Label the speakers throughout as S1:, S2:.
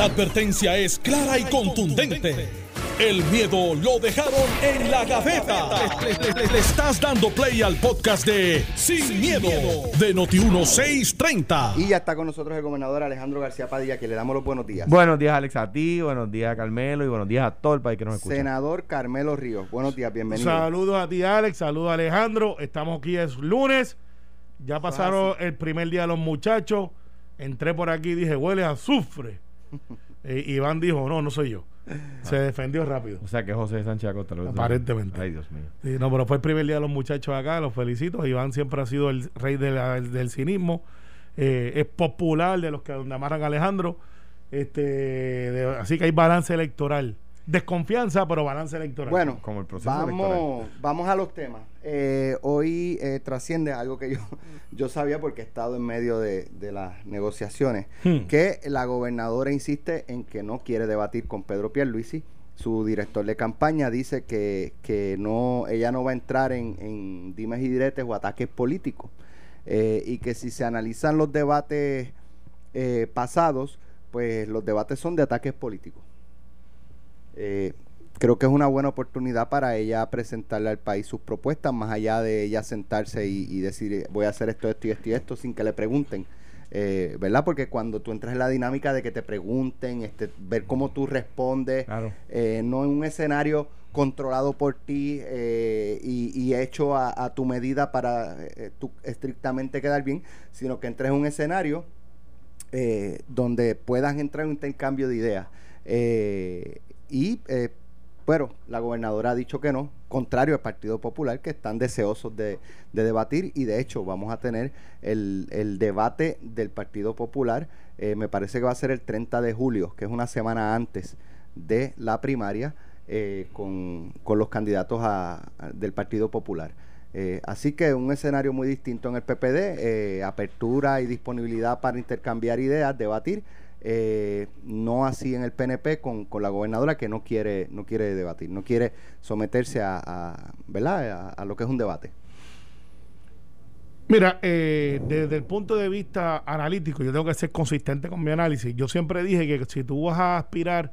S1: La advertencia es clara y contundente. El miedo lo dejaron en la gaveta. Le, le estás dando play al podcast de Sin, miedo, de Noti1630.
S2: Y ya está con nosotros el gobernador Alejandro García Padilla, que le damos los buenos días.
S3: Buenos días, Alex, a ti, buenos días, Carmelo, y buenos días a todo el país que nos escucha.
S2: Senador Carmelo Ríos, buenos días, bienvenido.
S4: Saludos a ti, Alex, saludos a Alejandro. Estamos aquí, es lunes. Ya pasaron el primer día de los muchachos. Entré por aquí y dije, huele a azufre. Eh, Iván dijo, no, no soy yo. Se defendió rápido.
S3: O sea que José Sánchez Acosta lo
S4: Aparentemente.
S3: Ay, Dios mío.
S4: Sí, no, pero fue el primer día de los muchachos acá, los felicito. Iván siempre ha sido el rey de la- del cinismo. Eh, es popular de los que donde amarran a Alejandro. Este, de- así que hay balance electoral. Desconfianza, pero balance electoral.
S2: Bueno,
S3: Como el proceso
S2: vamos, vamos a los temas. Eh, hoy eh, trasciende algo que yo, yo sabía porque he estado en medio de, de las negociaciones,
S4: Hmm.
S2: que la gobernadora insiste en que no quiere debatir con Pedro Pierluisi. Su director de campaña dice que, que no, ella no va a entrar en, en dimes y diretes o ataques políticos. Eh, y que si se analizan los debates eh, pasados, pues los debates son de ataques políticos. Eh, creo que es una buena oportunidad para ella presentarle al país sus propuestas, más allá de ella sentarse y, y decir eh, voy a hacer esto, esto y esto y esto sin que le pregunten. Eh, ¿Verdad? Porque cuando tú entras en la dinámica de que te pregunten, este, ver cómo tú respondes,
S3: Claro.
S2: eh, no en un escenario controlado por ti eh, y, y hecho a, a tu medida para eh, tú estrictamente quedar bien, sino que entres en un escenario donde puedas entrar en un intercambio de ideas. Y, eh, bueno, la gobernadora ha dicho que no, contrario al Partido Popular, que están deseosos de, de debatir y de hecho vamos a tener el, el debate del Partido Popular, eh, me parece que va a ser el 30 de julio, que es una semana antes de la primaria, eh, con, los candidatos a- del Partido Popular. Eh, así que un escenario muy distinto en el PPD, apertura y disponibilidad para intercambiar ideas, debatir, eh, no así en el PNP con, con la gobernadora que no quiere, no quiere debatir, no quiere someterse a, ¿verdad? A, lo que es un debate.
S4: Mira, eh, desde el punto de vista analítico, yo tengo que ser consistente con mi análisis. Yo siempre dije que si tú vas a aspirar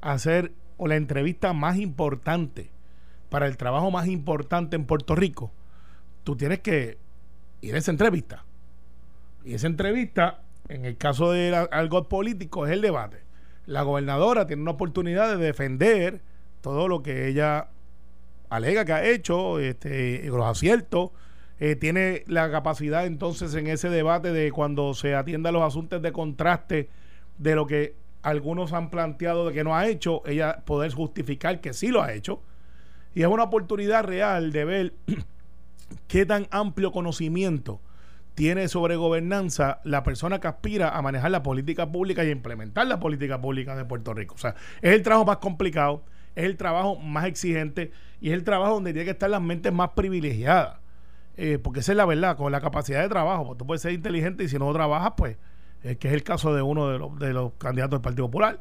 S4: a hacer la entrevista más importante para el trabajo más importante en Puerto Rico, tú tienes que ir a esa entrevista. Y esa entrevista, en el caso de la- algo político, es el debate. La gobernadora tiene una oportunidad de defender todo lo que ella alega que ha hecho, este, los aciertos, eh, tiene la capacidad entonces en ese debate de cuando se atienda los asuntos de contraste de lo que algunos han planteado de que no ha hecho, ella poder justificar que sí lo ha hecho. Y es una oportunidad real de ver qué tan amplio conocimiento tiene sobre gobernanza la persona que aspira a manejar la política pública y implementar la política pública de Puerto Rico. O sea, es el trabajo más complicado, es el trabajo más exigente y es el trabajo donde tiene que estar las mentes más privilegiadas. Eh, porque esa es la verdad, con la capacidad de trabajo, pues tú puedes ser inteligente y si no trabajas, pues, que es el caso de uno de los, de los candidatos del Partido Popular.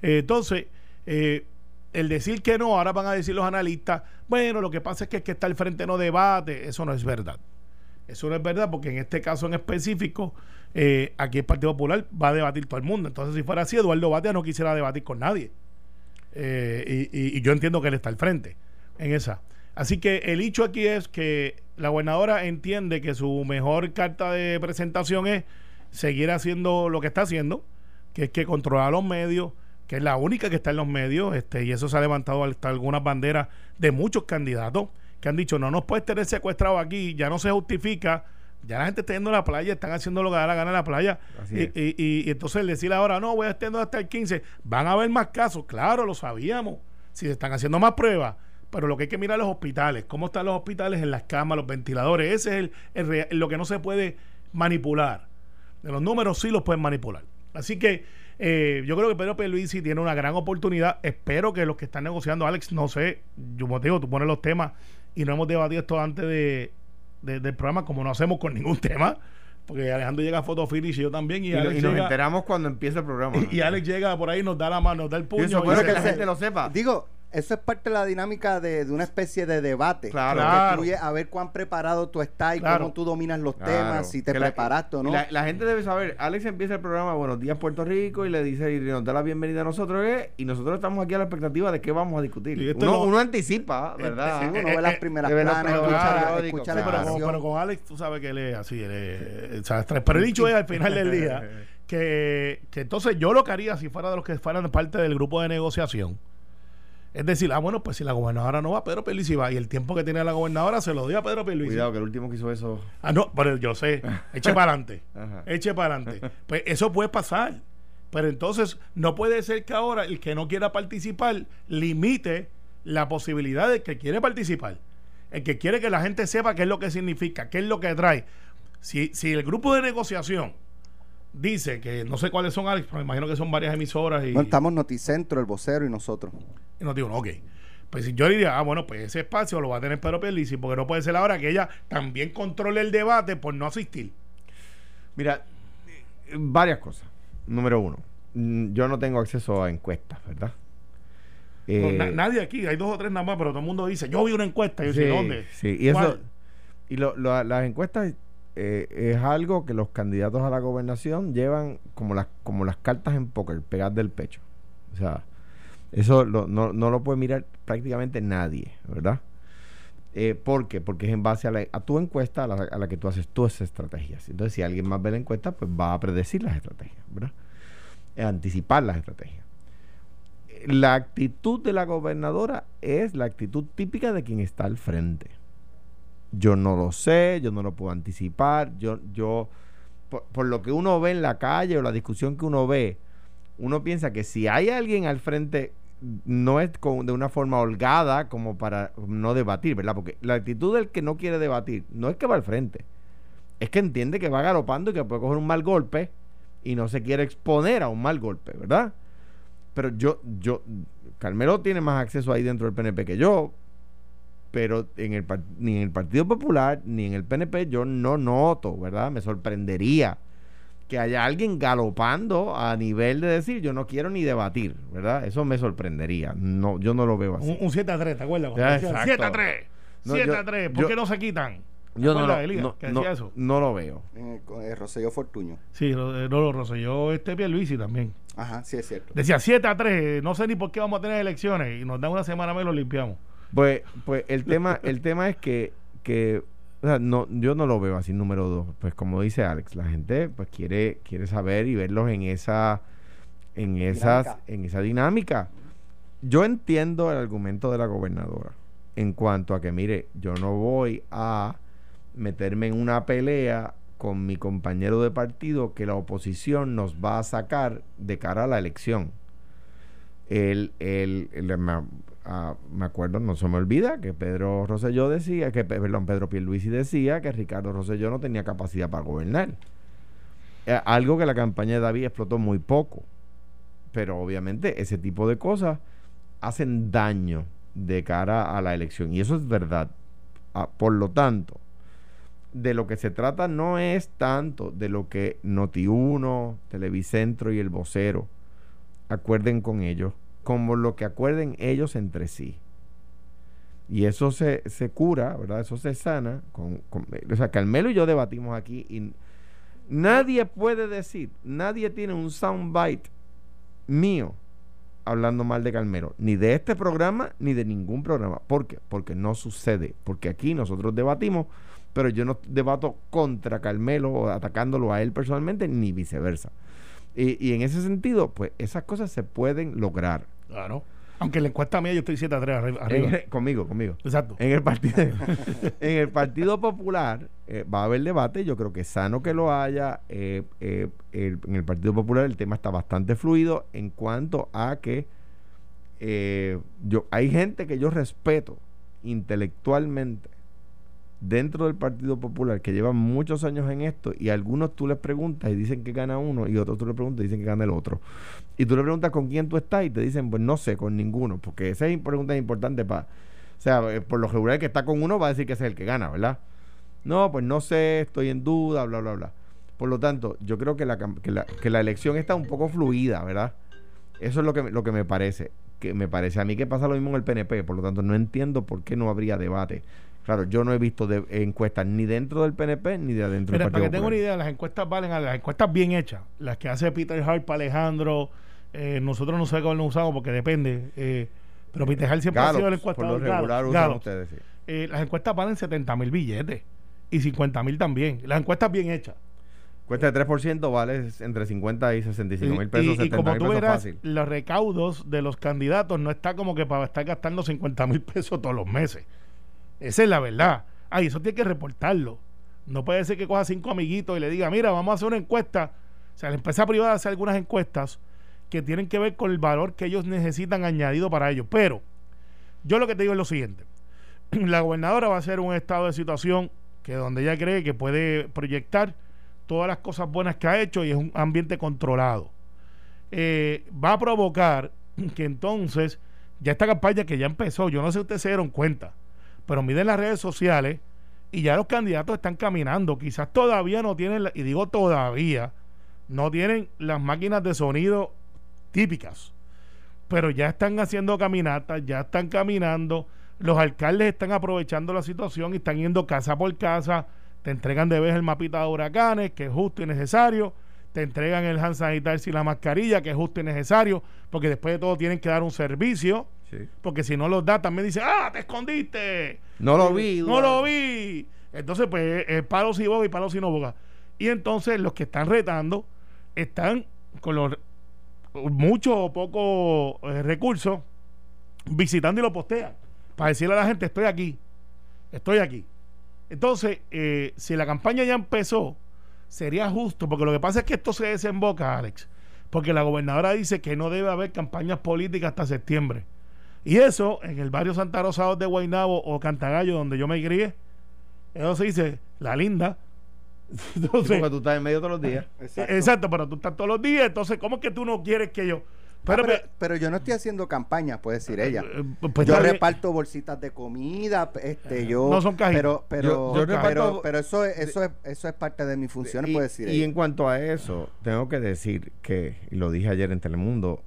S4: Eh, entonces, eh, el decir que no, ahora van a decir los analistas, bueno, lo que pasa es que el que está al frente no debate, eso no es verdad. Eso no es verdad porque en este caso en específico, eh, aquí el Partido Popular va a debatir todo el mundo. Entonces, si fuera así, Eduardo Batia no quisiera debatir con nadie. Eh, y, y- y yo entiendo que él está al frente en esa. Así que el hecho aquí es que la gobernadora entiende que su mejor carta de presentación es seguir haciendo lo que está haciendo, que es que controlar los medios, que es la única que está en los medios, este, y eso se ha levantado hasta algunas banderas de muchos candidatos que han dicho, no nos puedes tener secuestrado aquí, ya no se justifica, ya la gente está yendo a la playa, están haciendo lo que da la gana en la playa, y, y- y- y entonces el decir ahora, no, voy a extender hasta el 15, van a haber más casos, claro, lo sabíamos, si se están haciendo más pruebas, pero lo que hay que mirar los hospitales, cómo están los hospitales en las camas, los ventiladores, ese es el, lo que no se puede manipular. De los números sí los pueden manipular. Así que eh, yo creo que Pedro Pierluisi tiene una gran oportunidad. Espero que los que están negociando, Alex, no sé, yo como te digo, tú pones los temas y no hemos debatido esto antes de, de- del programa, como no hacemos con ningún tema, porque Alejandro llega a Photo Finish y yo también, y,
S3: Y,
S4: Alex
S3: y nos
S4: llega-
S3: enteramos cuando empieza el programa.
S4: y Alex llega por ahí, nos da la mano, nos da el puño.
S3: eso
S4: y
S3: bueno
S4: se-
S3: que la gente lo sepa.
S2: Digo, Eso es parte de la dinámica de, de una especie de debate.
S3: Claro.
S2: Que a ver cuán preparado tú estás y
S4: Claro.
S2: cómo tú dominas los
S3: Claro.
S2: temas, si te
S3: Que la-
S2: preparaste o no.
S3: La, la gente debe saber, Alex empieza el programa Buenos días Puerto Rico y le dice y nos da la bienvenida a nosotros ¿eh? y nosotros estamos aquí a la expectativa de qué vamos a discutir. Uno,
S4: es lo-
S3: uno anticipa, ¿verdad?
S2: Sí, uno
S4: eh,
S2: ve las
S4: eh,
S2: primeras planas, escucha, escucha
S4: Sí,
S2: la
S4: pero, con, pero con Alex, tú sabes que él es así. Él es, eh, ¿sabes? Pero el dicho es al final del día que, que entonces yo lo que haría si fuera de los que fueran parte del grupo de negociación es decir, ah, bueno, pues si la gobernadora no va, Pedro Pierluisi va. Y el tiempo que tiene la gobernadora se lo dio a Pedro Pierluisi.
S3: Cuidado, que el último que hizo eso.
S4: Ah, no, pero yo sé. Eche para adelante. Eche para adelante. Pues eso puede pasar. Pero entonces no puede ser que ahora el que no quiera participar limite la posibilidad de que quiere participar. El que quiere que la gente sepa qué es lo que significa, qué es lo que trae. Si, si el grupo de negociación dice que no sé cuáles son, Alex, pero me imagino que son varias emisoras y,
S2: Bueno, estamos Noticentro, el vocero y nosotros.
S4: y nos digo, no, ok. Pues si yo diría, ah, bueno, pues ese espacio lo va a tener Pedro Pierluisi, porque no puede ser ahora que ella también controle el debate por no asistir.
S3: Mira, eh, varias cosas. Número uno, mm, yo no tengo acceso a encuestas, ¿verdad?
S4: No,
S3: Eh,
S4: na- nadie aquí, hay dos o tres nada más, pero todo el mundo dice, yo vi una encuesta, y yo
S3: sí,
S4: sé dónde.
S3: Sí, y eso. Y lo- lo- las encuestas eh, es algo que los candidatos a la gobernación llevan como las, como las cartas en póker, pegadas del pecho. O sea, eso no, no lo puede mirar prácticamente nadie, ¿verdad? Eh, ¿Por qué? Porque es en base a, la- tu encuesta a la, que tú haces tus estrategias. Entonces, si alguien más ve la encuesta, pues va a predecir las estrategias, ¿verdad? Eh, anticipar las estrategias. La actitud de la gobernadora es la actitud típica de quien está al frente. Yo no lo sé, yo no lo puedo anticipar, yo, yo, por, lo que uno ve en la calle o la discusión que uno ve, uno piensa que si hay alguien al frente, no es con- de una forma holgada como para no debatir, ¿verdad? Porque la actitud del que no quiere debatir no es que va al frente, es que entiende que va galopando y que puede coger un mal golpe y no se quiere exponer a un mal golpe, ¿verdad? Pero yo, yo, Carmelo tiene más acceso ahí dentro del PNP que yo, pero en el, ni en el Partido Popular ni en el PNP yo no noto, ¿verdad? Me sorprendería que haya alguien galopando a nivel de decir yo no quiero ni debatir, ¿verdad? Eso me sorprendería. No, yo no lo veo así.
S4: Un, un 7 a 3, ¿te acuerdas?
S3: Ya,
S4: Cuando decían,
S3: exacto.
S4: 7 a 3.
S3: No,
S4: 7
S3: yo-
S4: a 3. ¿Por
S3: yo-
S4: qué no se quitan?
S3: Yo no, lo-
S4: Elías,
S3: no,
S4: que
S3: no-
S4: decía eso?
S3: No lo veo.
S2: Eh, con el Rosselló Fortuño.
S4: Sí, lo, eh, no lo Rosselló este Pierluisi también.
S2: Ajá, sí es cierto.
S4: Decía 7 a 3, no sé ni por qué vamos a tener elecciones y nos dan una semana más y lo limpiamos.
S3: Pues, pues el tema, el tema es que, que o sea, no, yo no lo veo así, número dos. Pues como dice Alex, la gente pues quiere, quiere saber y verlos en esa, en esas,
S2: Dinámica.
S3: en esa dinámica. Yo entiendo el argumento de la gobernadora en cuanto a que, mire, yo no voy a meterme en una pelea con mi compañero de partido que la oposición nos va a sacar de cara a la elección. El, el, el- me, ah, me acuerdo, no se me olvida que Pedro Rosselló decía, que pe- perdón, Pedro Pierluisi decía que Ricardo Rosselló no tenía capacidad para gobernar. Eh, algo que la campaña de David explotó muy poco. Pero obviamente ese tipo de cosas hacen daño de cara a la elección. Y eso es verdad. Ah, por lo tanto, de lo que se trata no es tanto de lo que Noti1, Televicentro y el vocero acuerden con ellos, como lo que acuerden ellos entre sí. Y eso se, se cura, ¿verdad? Eso se sana. Con, o sea, Carmelo y yo debatimos aquí y nadie puede decir, nadie tiene un soundbite mío hablando mal de Carmelo, ni de este programa, ni de ningún programa. ¿Por qué? Porque no sucede. Porque aquí nosotros debatimos, pero yo no debato contra Carmelo o atacándolo a él personalmente, ni viceversa. Y, y en ese sentido, pues esas cosas se pueden lograr.
S4: Claro. Aunque en la encuesta mía yo estoy 7 a 3 arri- arriba.
S3: El- conmigo, conmigo.
S4: Exacto.
S3: En el partido, en el partido Popular eh, va a haber debate. Yo creo que es sano que lo haya. eh, eh, el- en el Partido Popular el tema está bastante fluido en cuanto a que yo hay gente que yo respeto intelectualmente dentro del Partido Popular que llevan muchos años en esto y algunos tú les preguntas y dicen que gana uno y otros tú le preguntas y dicen que gana el otro. Y tú le preguntas con quién tú estás y te dicen, pues no sé, con ninguno, porque esa es pregunta importante para... O sea, eh, por lo regular que está con uno va a decir que es el que gana, ¿verdad? No, pues no sé, estoy en duda, bla, bla, bla. Por lo tanto, yo creo que la, que la, que la elección está un poco fluida, ¿verdad? Eso es lo que, lo que me parece. que me parece a mí que pasa lo mismo en el PNP, por lo tanto no entiendo por qué no habría debate. Claro, yo no he visto de, encuestas ni dentro del PNP ni de adentro
S4: Mira,
S3: del
S4: para
S3: Partido
S4: que tenga una idea, las encuestas valen a las encuestas bien hechas, las que hace Peter Hart para Alejandro, eh, nosotros no sé cómo lo usamos porque depende, eh, pero Peter Hart siempre ha sido el
S3: Gallup, por
S4: encuestador.
S3: lo regular usan
S4: Gallup.
S3: ustedes, sí.
S4: Eh, las encuestas valen 70 mil billetes y 50 mil también. Las encuestas bien hechas.
S3: Cuesta de 3%, vale entre 50 y 65 mil pesos,
S4: y, y
S3: 70
S4: como tú verás,
S3: fácil.
S4: los recaudos de los candidatos no está como que para estar gastando 50 mil pesos todos los meses. Esa es la verdad. Ay, eso tiene que reportarlo. No puede ser que coja cinco amiguitos y le diga, mira, vamos a hacer una encuesta. O sea, la empresa privada hace algunas encuestas que tienen que ver con el valor que ellos necesitan añadido para ellos. Pero yo lo que te digo es lo siguiente. La gobernadora va a hacer un estado de situación que donde ella cree que puede proyectar todas las cosas buenas que ha hecho y es un ambiente controlado. Eh, va a provocar que entonces ya esta campaña que ya empezó, yo no sé si ustedes se dieron cuenta, pero miren las redes sociales y ya los candidatos están caminando. Quizás todavía no tienen, y digo todavía, no tienen las máquinas de sonido típicas, pero ya están haciendo caminatas, ya están caminando. Los alcaldes están aprovechando la situación y están yendo casa por casa. Te entregan de vez el mapita de huracanes, que es justo y necesario. Te entregan el hand sanitizer y la mascarilla, que es justo y necesario, porque después de todo tienen que dar un servicio.
S3: Sí.
S4: Porque si no los da, también dice, ¡ah, te escondiste!
S3: No lo vi.
S4: No lo vi. Entonces, pues, es palos y boga y palos y no boga. Y entonces los que están retando están con los muchos o pocos eh, recursos visitando y lo postean para decirle a la gente, estoy aquí, estoy aquí. Entonces, eh, si la campaña ya empezó, sería justo, porque lo que pasa es que esto se desemboca, Alex, porque la gobernadora dice que no debe haber campañas políticas hasta septiembre. Y eso, en el barrio Santa Rosa de Guaynabo o Cantagallo, donde yo me crié, eso se dice la linda.
S3: Sí,
S4: Entonces,
S3: porque tú estás en medio todos los días.
S4: exacto. pero tú estás todos los días, entonces, ¿cómo es que tú no quieres que yo? Pero,
S2: Ah, Pero, pero yo no estoy haciendo campaña, puede decir ella.
S4: eh, pues
S2: yo reparto bolsitas de comida, este, yo
S4: No son cajitas.
S2: pero pero
S3: Yo- yo
S2: pero,
S3: reparto-
S2: pero eso es, eso es eso es parte de mis funciones,
S3: y,
S2: puede decir
S3: y
S2: ella.
S3: en cuanto a eso, tengo que decir que, y lo dije ayer en Telemundo,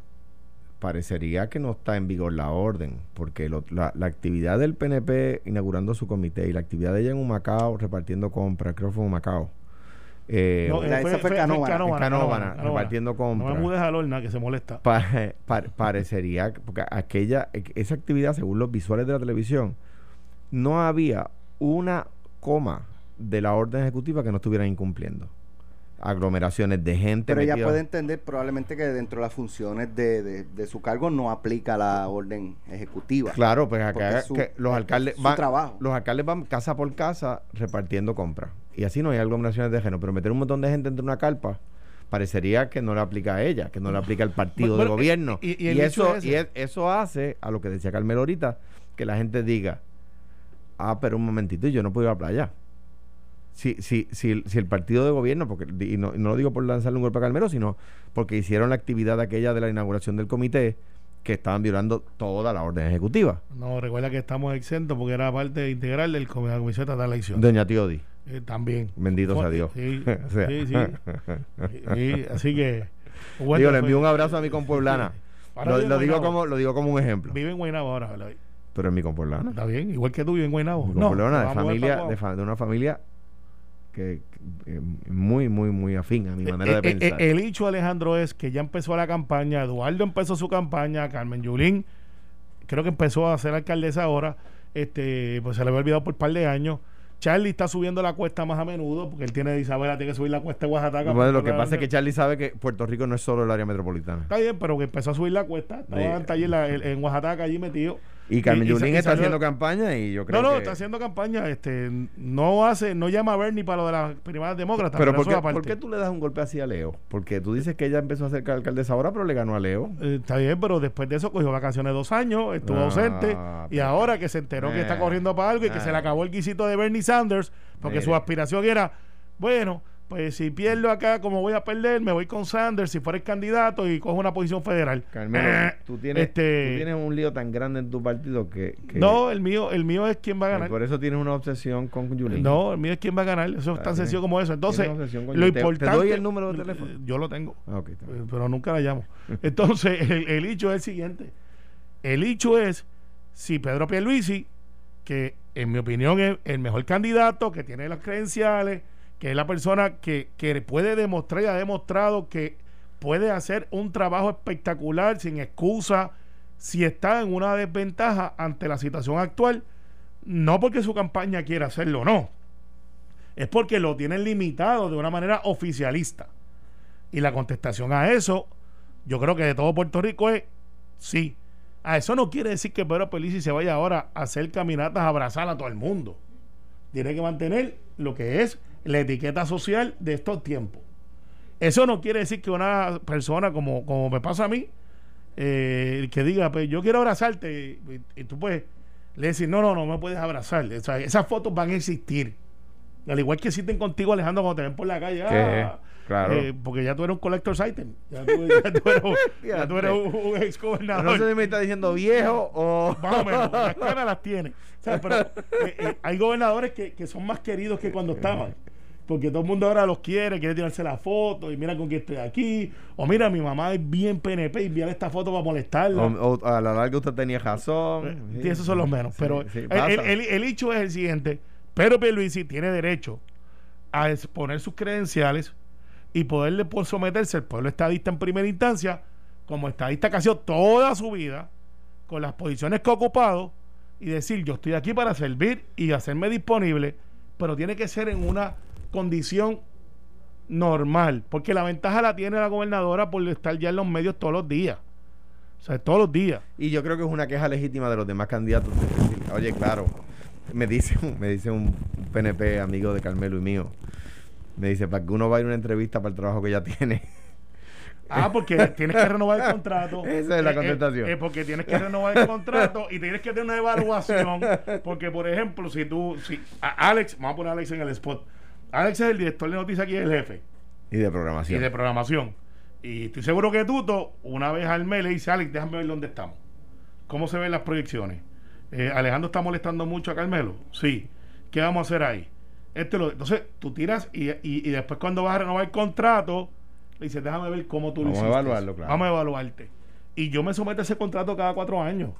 S3: parecería que no está en vigor la orden, porque lo- la, la actividad del PNP inaugurando su comité y la actividad de ella en Humacao repartiendo compras, creo que fue en Humacao. eh,
S4: No,
S2: La-
S4: eh,
S2: esa fue Canóvana.
S3: en Canóvana,
S4: Canóvana.
S3: repartiendo
S4: No
S3: compras.
S4: me mudes a Lorna, que se molesta.
S3: Pa- pa- parecería, que- porque aquella, esa actividad, según los visuales de la televisión, no había una coma de la orden ejecutiva que no estuvieran incumpliendo. Aglomeraciones de gente.
S2: pero ella
S3: metida-
S2: puede entender probablemente que dentro de las funciones de, de, de su cargo no aplica la orden ejecutiva.
S3: Claro, pues acá
S2: es su-
S3: que los
S2: es
S3: alcaldes van,
S2: trabajo.
S3: los alcaldes van casa por casa repartiendo compras. Y así no hay aglomeraciones de género. Pero meter un montón de gente entre una carpa parecería que no le aplica a ella, que no le aplica al partido
S4: Bueno,
S3: de gobierno.
S4: y-
S3: eso,
S4: es
S3: y es- eso hace a lo que decía Carmelo ahorita, que la gente diga, ah, pero un momentito, yo no puedo ir a la playa. Si, si, si, si el partido de gobierno, porque y no, y no lo digo por lanzarle un golpe a Carmelo, sino porque hicieron la actividad aquella de la inauguración del comité, que estaban violando toda la orden ejecutiva.
S4: No, recuerda que estamos exentos porque era parte integral del com- de la Comisión de Elecciones.
S3: Doña Tiodi.
S4: Eh, también.
S3: Bendito sea Dios.
S4: Sí,
S3: O sea.
S4: sí, sí. Sí, así que.
S3: Digo, le envío un abrazo a mi compueblana. Lo, lo digo como, lo digo como un ejemplo.
S4: Vive en Guaynabo ahora.
S3: Pero es mi compueblana.
S4: Está bien, igual que tú vive en Guaynabo.
S3: Mi
S4: No,
S3: compueblana de familia, de, de una familia que, que, eh, muy, muy, muy afín a mi manera
S4: Eh,
S3: de
S4: eh,
S3: pensar.
S4: eh, el hecho, Alejandro, es que ya empezó la campaña. Eduardo empezó su campaña. Carmen Yulín, creo que empezó a ser alcaldesa ahora. Este, pues se le había olvidado por un par de años. Charlie está subiendo la cuesta más a menudo porque él tiene de Isabela, tiene que subir la cuesta de Oaxaca.
S3: Bueno, lo que pasa es que Charlie sabe que Puerto Rico no es solo el área metropolitana.
S4: Está bien, pero que empezó a subir la cuesta. Estaba allí en, en- en Oaxaca, allí metido.
S3: Y Carmen
S4: Y-
S3: Yulín está haciendo campaña y yo creo
S4: No, no,
S3: que...
S4: está haciendo campaña. Este, no hace, no llama a Bernie para lo de las primarias demócratas.
S3: Pero ¿por qué. ¿por qué tú le das un golpe así a Leo? Porque tú dices que ella empezó a ser alcaldesa ahora, pero le ganó a Leo.
S4: Eh, está bien, pero después de eso cogió vacaciones dos años, estuvo
S3: Ah,
S4: ausente y ahora que se enteró que está
S3: Eh,
S4: corriendo para algo y que se le
S3: eh.
S4: acabó el guisito de Bernie Sanders, porque
S3: Mire.
S4: su aspiración era, bueno, pues si pierdo acá, como voy a perder, me voy con Sanders si fuera el candidato y cojo una posición federal.
S3: Carmelo,
S4: Eh,
S3: tú, tienes,
S4: este-
S3: tú tienes un lío tan grande en tu partido que... que-
S4: No, el mío, el mío es quién va a ganar.
S3: por eso tienes una obsesión con Yulín.
S4: No, el mío es quién va a ganar. Eso es
S3: Ah,
S4: tan sencillo como eso. Entonces, lo
S3: Yulín. Te-
S4: importante.
S3: doy el número de teléfono.
S4: Eh, Yo lo tengo.
S3: Ah,
S4: pero nunca la llamo. Entonces, el, el hecho es el siguiente. El hecho es si Pedro Pierluisi, que en mi opinión es el mejor candidato, que tiene las credenciales, que es la persona que, que puede demostrar y ha demostrado que puede hacer un trabajo espectacular sin excusa si está en una desventaja ante la situación actual, no porque su campaña quiera hacerlo, no. Es porque lo tienen limitado de una manera oficialista. Y la contestación a eso, yo creo que de todo Puerto Rico es sí. A eso no quiere decir que Pedro Pelici se vaya ahora a hacer caminatas a abrazar a todo el mundo. Tiene que mantener lo que es la etiqueta social de estos tiempos. Eso no quiere decir que una persona como, como me pasa a mí, eh, que diga, pues yo quiero abrazarte, y, tú puedes le decir, no, no, no me puedes abrazar. esas fotos van a existir. Al igual que existen contigo, Alejandro, cuando te ven por la calle. Ah, claro. Eh, porque ya tú eres un collector item. Ya tú, ya tú eres, un, ex gobernador.
S3: No sé si me está diciendo viejo o.
S4: Más o menos. Las caras las tiene. pero, eh, hay gobernadores que, que, son más queridos que cuando estaban porque todo el mundo ahora los quiere, quiere tirarse la foto y mira con quién estoy aquí. O mira, mi mamá es bien PNP y enviar esta foto para molestarla.
S3: O, a la larga usted tenía razón.
S4: Y esos son los menos. pero el, hecho es el siguiente: Pedro Pierluisi tiene derecho a exponer sus credenciales y poderle por someterse al pueblo estadista en primera instancia, como estadista que ha sido toda su vida, con las posiciones que ha ocupado, y decir: Yo estoy aquí para servir y hacerme disponible, pero tiene que ser en una condición normal, porque la ventaja la tiene la gobernadora por estar ya en los medios todos los días. O sea, todos los días.
S3: Y yo creo que es una queja legítima de los demás candidatos. Oye, claro, me dice, me dice un PNP amigo de Carmelo y mío, me dice, para que uno vaya a una entrevista para el trabajo que ya tiene.
S4: Ah, porque tienes que renovar el contrato.
S3: Esa es la eh, eh, contestación.
S4: Eh, porque tienes que renovar el contrato y tienes que tener una evaluación. Porque, por ejemplo, si tú, si Alex, vamos a poner a Alex en el spot Alex es el director de noticias aquí, el jefe.
S3: Y de programación.
S4: Y de programación. Y estoy seguro que Tuto, una vez al mes, le dice, Alex, déjame ver dónde estamos. ¿Cómo se ven las proyecciones? Eh, Alejandro está molestando mucho a Carmelo. Sí. ¿Qué vamos a hacer ahí? Este lo, entonces, tú tiras y, y, después cuando vas a renovar el contrato, le dices, déjame ver cómo tú
S3: lo
S4: hiciste.
S3: Vamos a evaluarlo, claro.
S4: Vamos a evaluarte. Y yo me someto a ese contrato cada cuatro años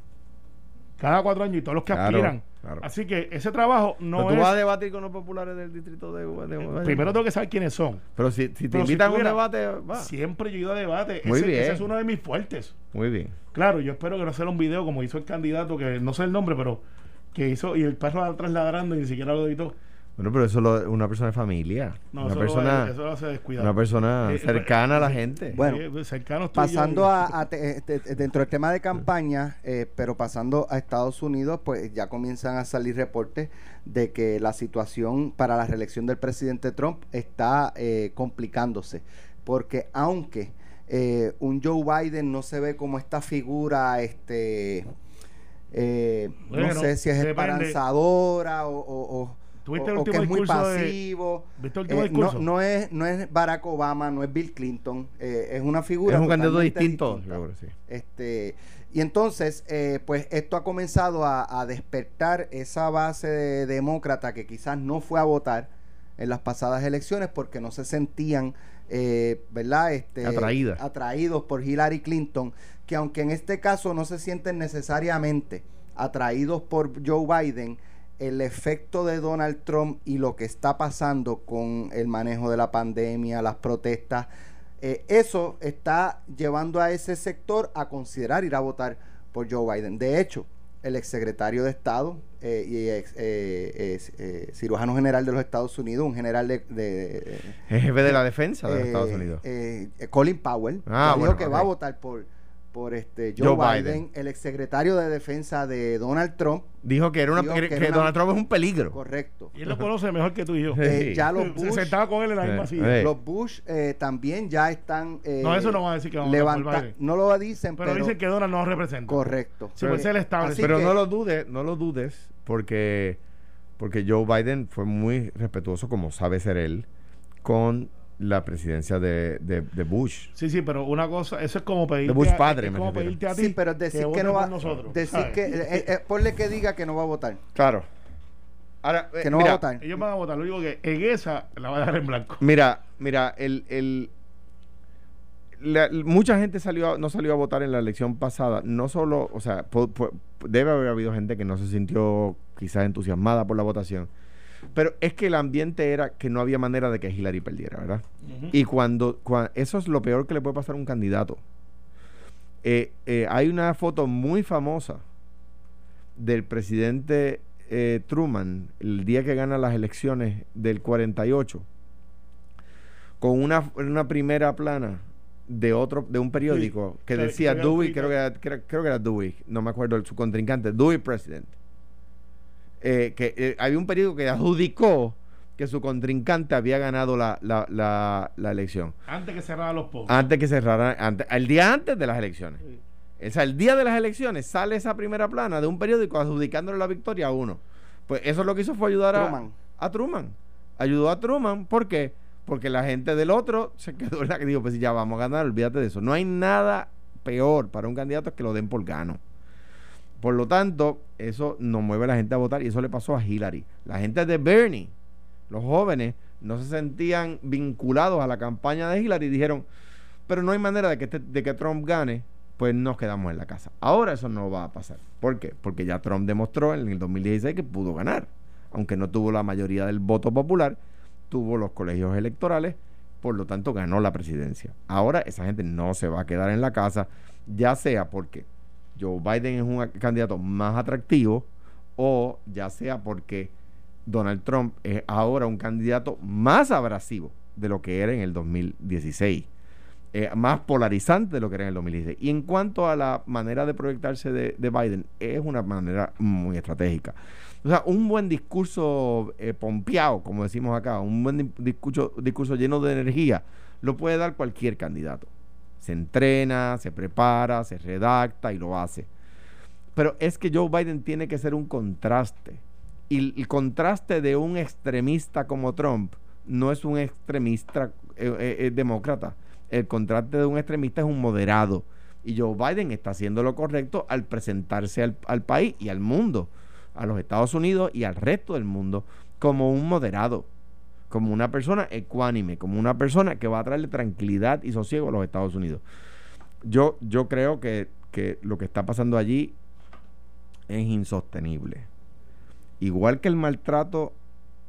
S4: cada cuatro años y todos los que aspiran. Así que ese trabajo no
S3: tú vas a debatir con los populares del distrito de,
S4: de, Primero tengo que saber quiénes son.
S3: Pero si, si te invitan a un debate, va.
S4: Siempre yo he ido a debate. Muy ese, bien. ese es uno de mis fuertes.
S3: Muy bien.
S4: Claro, yo espero que no sea un video como hizo el candidato, que no sé el nombre, pero que hizo, y el perro atrás ladrando y ni siquiera lo editó.
S3: Bueno, pero eso es una persona de familia.
S4: No,
S3: una
S4: eso
S3: persona,
S4: lo, eso lo hace
S3: Una persona eh, cercana a la gente.
S2: Bueno, pasando a, dentro del tema de campaña, eh, pero pasando a Estados Unidos, pues ya comienzan a salir reportes de que la situación para la reelección del presidente Trump está eh, complicándose. Porque aunque un Joe Biden no se ve como esta figura, este... no sé si es esperanzadora o o, que es muy pasivo. Eh, no, no, es, no es Barack Obama, no es Bill Clinton, eh, es una figura.
S3: Es un candidato distinto.
S2: Este, y entonces, eh, pues esto ha comenzado a, despertar esa base de demócrata que quizás no fue a votar en las pasadas elecciones porque no se sentían, ¿verdad? Este, atraídos por Hillary Clinton, que aunque en este caso no se sienten necesariamente atraídos por Joe Biden, el efecto de Donald Trump y lo que está pasando con el manejo de la pandemia, las protestas, eh, eso está llevando a ese sector a considerar ir a votar por Joe Biden. De hecho, el exsecretario de Estado eh, y ex, eh, cirujano general de los Estados Unidos, un general de...
S3: jefe de la defensa de los Estados Unidos.
S2: Colin Powell, ah, dijo que va a votar por por este Joe, Biden, el exsecretario de defensa de Donald Trump.
S3: Dijo que, era una, que, Donald Trump es un peligro.
S2: Correcto.
S4: Y él lo conoce mejor que tú y yo.
S2: Eh, ya los Bush.
S4: Se sentaba con él en la misma silla.
S2: Los Bush eh, también ya están.
S4: Eh, no, eso no va a decir que vamos a
S2: Biden. No lo dicen,
S4: pero. Pero dicen que Donald no representa.
S2: Correcto.
S4: Sí, pues él estable.
S3: Pero no lo dudes, no lo dudes, porque, porque Joe Biden fue muy respetuoso, como sabe ser él, con la presidencia de, de, Bush.
S4: Sí, sí, pero una cosa, eso es como pedirte
S3: de Bush padre,
S4: a, como pedirte a ti.
S2: Sí, pero decir que, no va nosotros. Decir que eh, eh, eh, ponle que diga que no va a votar.
S3: Claro.
S2: Ahora, que no va a votar.
S4: Ellos van a votar, lo digo que en esa la va a dejar en blanco.
S3: Mira, mira, el, el mucha gente salió no salió a votar en la elección pasada. No solo, o sea, debe haber habido gente que no se sintió quizás entusiasmada por la votación. Pero es que el ambiente era que no había manera de que Hillary perdiera, ¿verdad? Y cuando, eso es lo peor que le puede pasar a un candidato. Eh, eh, hay una foto muy famosa del presidente eh, Truman el día que gana las elecciones del 48 con una, una primera plana de otro de un periódico que decía Dewey creo que, era, creo, que era Dewey no me acuerdo su contrincante Dewey President eh, que eh, había un periódico que adjudicó que su contrincante había ganado la, la, la, elección
S4: antes que cerraran los postos
S3: antes que cerraran antes, el día antes de las elecciones o sea, el día de las elecciones sale esa primera plana de un periódico adjudicándole la victoria a uno. Pues eso lo que hizo fue ayudar a, a Truman. Ayudó a Truman. ¿Por qué? Porque la gente del otro se quedó en la que dijo, pues ya vamos a ganar, olvídate de eso. No hay nada peor para un candidato que lo den por gano. Por lo tanto, eso no mueve a la gente a votar y eso le pasó a Hillary. La gente de Bernie, los jóvenes, no se sentían vinculados a la campaña de Hillary y dijeron, pero no hay manera de que, este, de que Trump gane pues nos quedamos en la casa. Ahora eso no va a pasar. ¿Por qué? Porque ya Trump demostró en el 2016 que pudo ganar. Aunque no tuvo la mayoría del voto popular, tuvo los colegios electorales, por lo tanto ganó la presidencia. Ahora esa gente no se va a quedar en la casa, ya sea porque Joe Biden es un candidato más atractivo o ya sea porque Donald Trump es ahora un candidato más abrasivo de lo que era en el 2016. Eh, más polarizante de lo que era en el 2016. Y en cuanto a la manera de proyectarse de, Biden, es una manera muy estratégica. O sea, un buen discurso eh, pompeado, como decimos acá, un buen discurso, discurso lleno de energía, lo puede dar cualquier candidato. Se entrena, se prepara, se redacta y lo hace. Pero es que Joe Biden tiene que ser un contraste. Y el contraste de un extremista como Trump no es un extremista eh, demócrata el contrato de un extremista es un moderado. Y Joe Biden está haciendo lo correcto al presentarse al, país y al mundo, a los Estados Unidos y al resto del mundo, como un moderado, como una persona ecuánime, como una persona que va a traerle tranquilidad y sosiego a los Estados Unidos. Yo, yo creo que, que lo que está pasando allí es insostenible. Igual que el maltrato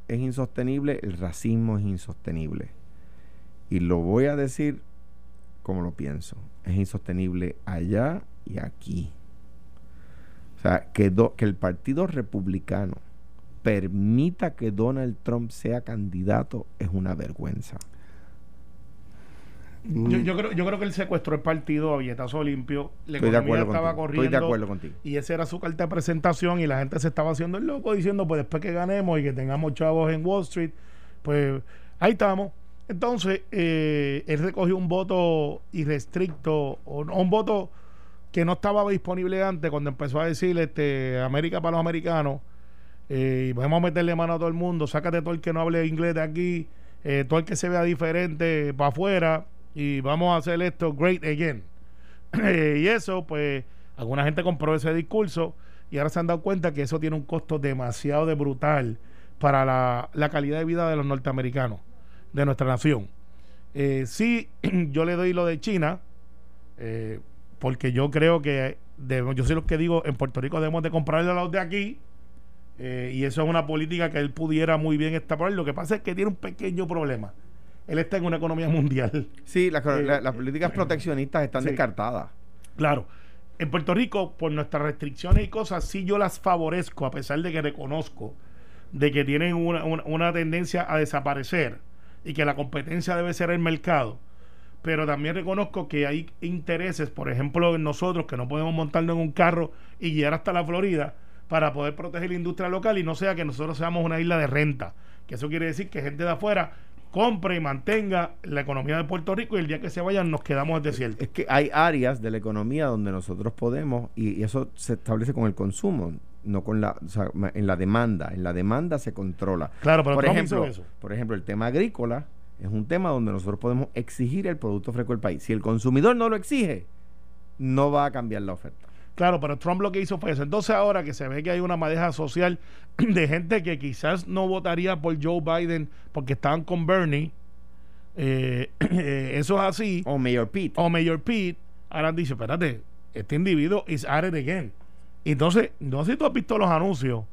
S3: es insostenible, el racismo es insostenible. Y lo voy a decir como lo pienso. Es insostenible allá y aquí. O sea, que, que el Partido Republicano permita que Donald Trump sea candidato es una vergüenza.
S4: Yo, yo, creo, yo creo que él secuestró el partido a billetazo limpio. La estoy economía estaba corriendo.
S3: Estoy de acuerdo contigo.
S4: Y esa era su carta de presentación y la gente se estaba haciendo el loco diciendo, pues después que ganemos y que tengamos chavos en Wall Street, pues ahí estamos. Entonces, eh, él recogió un voto irrestricto, o un voto que no estaba disponible antes cuando empezó a decir este, América para los americanos, eh, y vamos a meterle mano a todo el mundo, sácate todo el que no hable inglés de aquí, eh, todo el que se vea diferente para afuera, y vamos a hacer esto great again. y eso, pues, alguna gente compró ese discurso y ahora se han dado cuenta que eso tiene un costo demasiado de brutal para la, la calidad de vida de los norteamericanos de nuestra nación. Eh, sí, yo le doy lo de China, eh, porque yo creo que, yo soy lo que digo, en Puerto Rico debemos de comprarle a los de aquí, eh, y eso es una política que él pudiera muy bien estar Lo que pasa es que tiene un pequeño problema. Él está en una economía mundial.
S3: Sí, las políticas proteccionistas están descartadas.
S4: Claro. En Puerto Rico, por nuestras restricciones y cosas, sí yo las favorezco, a pesar de que reconozco de que tienen una, una tendencia a desaparecer y que la competencia debe ser el mercado. Pero también reconozco que hay intereses, por ejemplo, en nosotros que no podemos montarnos en un carro y llegar hasta la Florida para poder proteger la industria local y no sea que nosotros seamos una isla de renta. Que eso quiere decir que gente de afuera compre y mantenga la economía de Puerto Rico y el día que se vayan nos quedamos en desierto.
S3: Es que hay áreas de la economía donde nosotros podemos, y, y eso se establece con el consumo no con la, en la demanda. En la demanda se controla.
S4: Claro, pero
S3: por ejemplo, por ejemplo, el tema agrícola es un tema donde nosotros podemos exigir el producto fresco del país. Si el consumidor no lo exige, no va a cambiar la oferta.
S4: Claro, pero Trump lo que hizo fue eso. Entonces ahora que se ve que hay una madeja social de gente que quizás no votaría por Joe Biden porque estaban con Bernie, eh, eso es así.
S3: O Mayor Pete.
S4: O Mayor Pete. Ahora dice, espérate, este individuo is at it again. Entonces, no sé si tú has visto los anuncios.